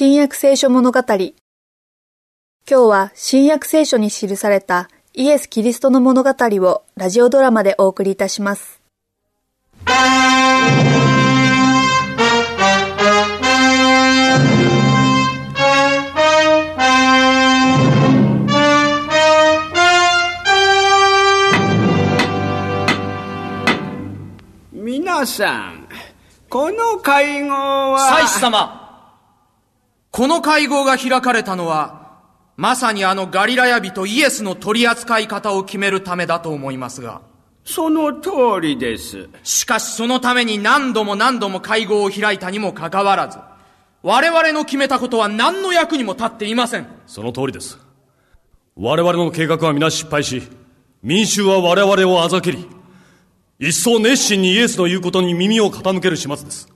新約聖書物語今日は新約聖書に記されたイエス・キリストの物語をラジオドラマでお送りいたします。皆さん、この会合は、祭司様この会合が開かれたのは、まさにあのガリラヤ人イエスの取り扱い方を決めるためだと思いますが。その通りです。しかしそのために何度も何度も会合を開いたにもかかわらず、我々の決めたことは何の役にも立っていません。その通りです。我々の計画は皆失敗し、民衆は我々をあざけり、一層熱心にイエスの言うことに耳を傾ける始末です。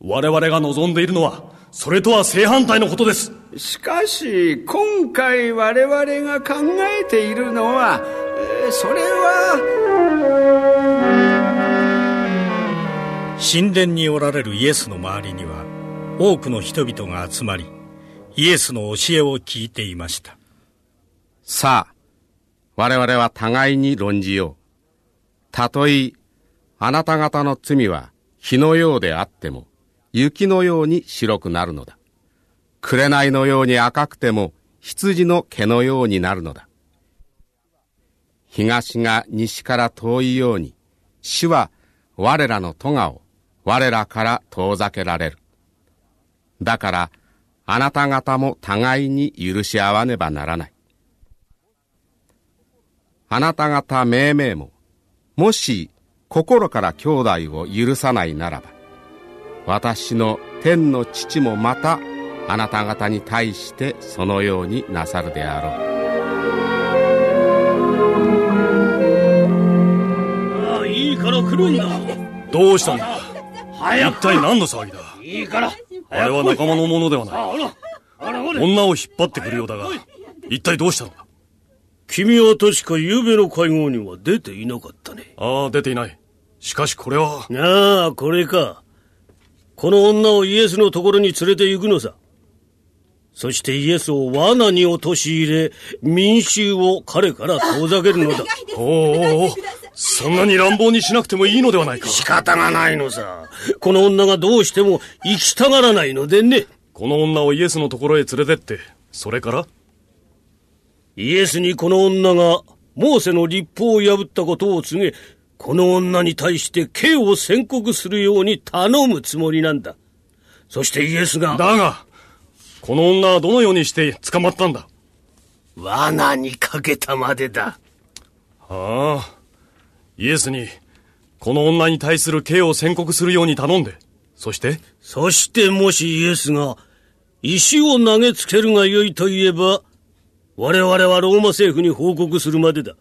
我々が望んでいるのは、それとは正反対のことです。しかし、今回我々が考えているのは、えーそれは、神殿におられるイエスの周りには多くの人々が集まりイエスの教えを聞いていましたさあ、我々は互いに論じよう。たとえ、あなた方の罪は火のようであっても、雪のように白くなるのだ。紅のように赤くても、羊の毛のようになるのだ。東が西から遠いように、死は我らの咎を我らから遠ざけられる。だから、あなた方も互いに許し合わねばならない。あなた方命名も、もし心から兄弟を許さないならば、私の天の父もまたあなた方に対してそのようになさるであろう。ああいいから来るんだ。どうしたんだ？一体何の騒ぎだ？いいから。あれは仲間のものではない。あらあらほれ。女を引っ張ってくるようだが、一体どうしたの？だ君は確か昨べの会合には出ていなかったね。ああ、出ていない。しかしこれは、ああこれかこの女をイエスのところに連れて行くのさ。そしてイエスを罠に陥れ民衆を彼から遠ざけるのだ。おうおうおうそんなに乱暴にしなくてもいいのではないか。仕方がないのさ。この女がどうしても生きたがらないのでね。この女をイエスのところへ連れてって、それから？イエスにこの女がモーセの立法を破ったことを告げ、この女に対して刑を宣告するように頼むつもりなんだ。そしてイエスが、だが、この女はどのようにして捕まったんだ？罠にかけたまでだ。ああ、イエスに、この女に対する刑を宣告するように頼んで、そして、そしてもしイエスが、石を投げつけるがよいと言えば、我々はローマ政府に報告するまでだ。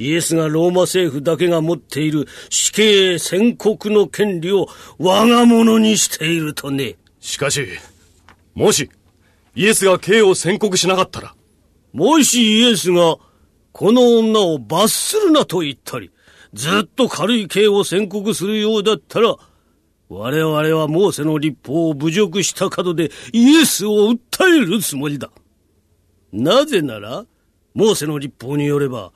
イエスがローマ政府だけが持っている死刑宣告の権利を我が物にしているとね。しかし、もし、イエスが刑を宣告しなかったら、もしイエスが、この女を罰するなと言ったり、ずっと軽い刑を宣告するようだったら、我々はモーセの立法を侮辱した角でイエスを訴えるつもりだ。なぜなら、モーセの立法によれば、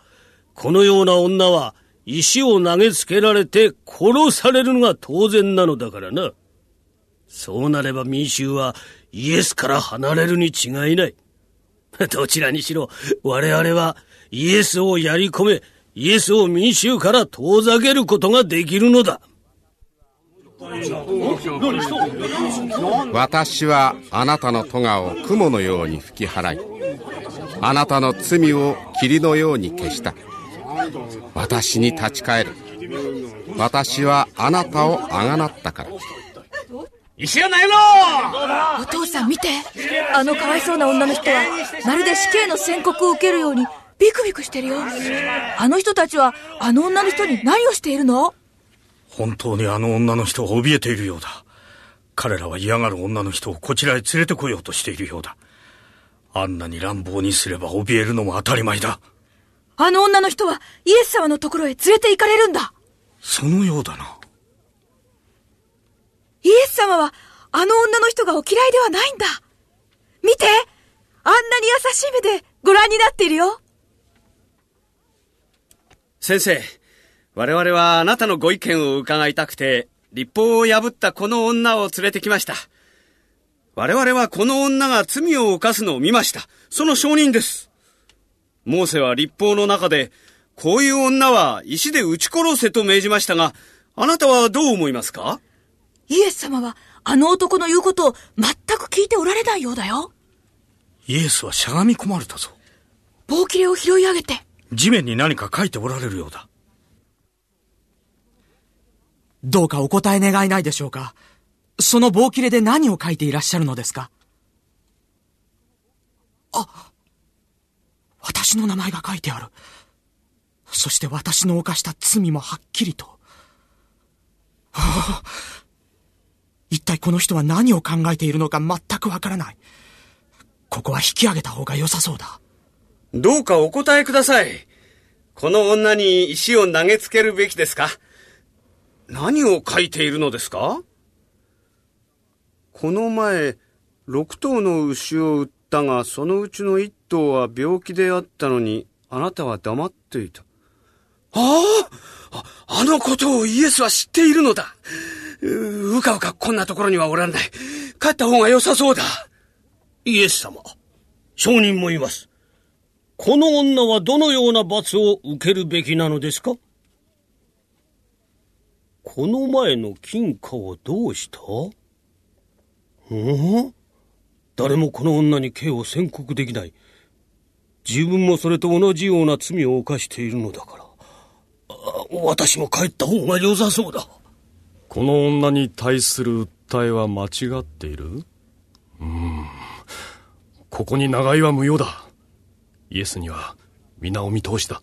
このような女は石を投げつけられて殺されるのが当然なのだからな。そうなれば民衆はイエスから離れるに違いない。どちらにしろ、我々はイエスをやり込め、イエスを民衆から遠ざけることができるのだ。私はあなたの咎を雲のように吹き払い、あなたの罪を霧のように消した。私に立ち返る。私はあなたをあがなったから。石を投げろお父さん見てあのかわいそうな女の人はまるで死刑の宣告を受けるようにビクビクしてるよあの人たちはあの女の人に何をしているの？本当にあの女の人は怯えているようだ。彼らは嫌がる女の人をこちらへ連れてこようとしているようだ。あんなに乱暴にすれば怯えるのも当たり前だ。あの女の人はイエス様のところへ連れて行かれるんだそのようだな。イエス様はあの女の人がお嫌いではないんだ。見てあんなに優しい目でご覧になっているよ。先生、我々はあなたのご意見を伺いたくて、立法を破ったこの女を連れてきました。我々はこの女が罪を犯すのを見ました。その証人です。モーセは立法の中で、こういう女は石で撃ち殺せと命じましたが、あなたはどう思いますか？イエス様は、あの男の言うことを全く聞いておられないようだよ。イエスはしゃがみ込まれたぞ。棒切れを拾い上げて。地面に何か書いておられるようだ。どうかお答え願えないでしょうか？その棒切れで何を書いていらっしゃるのですかあ、私の名前が書いてある。そして私の犯した罪もはっきりと。はあ、一体この人は何を考えているのか全くわからない。ここは引き上げた方が良さそうだ。どうかお答えください。この女に石を投げつけるべきですか？何を書いているのですか？この前、六頭の牛を売ったが、そのうちの一頭は病気であったのに、あなたは黙っていた。あああのことをイエスは知っているのだうかうかこんなところにはおらんない。帰った方が良さそうだ。イエス様、証人もいます。この女はどのような罰を受けるべきなのですか？この前の金貨をどうした？ん？誰もこの女に刑を宣告できない。自分もそれと同じような罪を犯しているのだから。私も帰った方が良さそうだ。この女に対する訴えは間違っている？うん。ここに長居は無用だ。イエスには皆お見通しだ。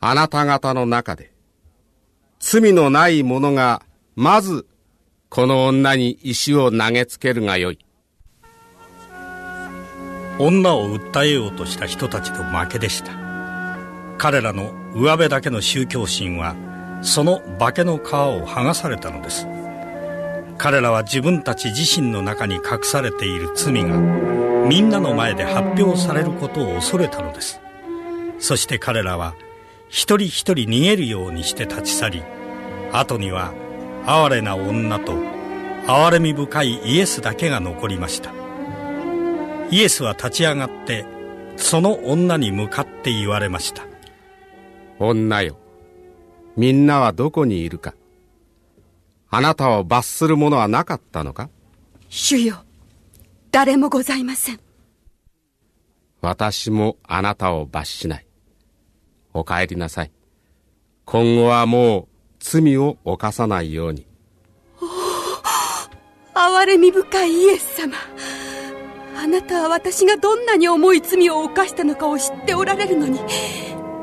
あなた方の中で、罪のない者が、まず、この女に石を投げつけるがよい。女を訴えようとした人たちの負けでした。彼らの上辺だけの宗教心は、その化けの皮を剥がされたのです。彼らは自分たち自身の中に隠されている罪が、みんなの前で発表されることを恐れたのです。そして彼らは、一人一人逃げるようにして立ち去り後には哀れな女と憐れみ深いイエスだけが残りましたイエスは立ち上がってその女に向かって言われました女よみんなはどこにいるかあなたを罰するものはなかったのか主よ誰もございません私もあなたを罰しないお帰りなさい。今後はもう罪を犯さないように。哀れみ深いイエス様。あなたは私がどんなに重い罪を犯したのかを知っておられるのに、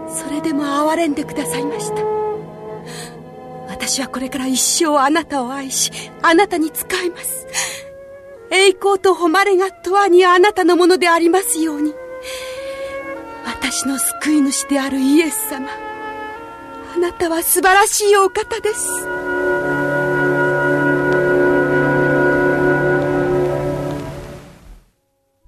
それでも憐れんでくださいました。私はこれから一生あなたを愛し、あなたに仕えます。栄光と誉れが永遠にあなたのものでありますように。私の救い主であるイエス様あなたは素晴らしいお方です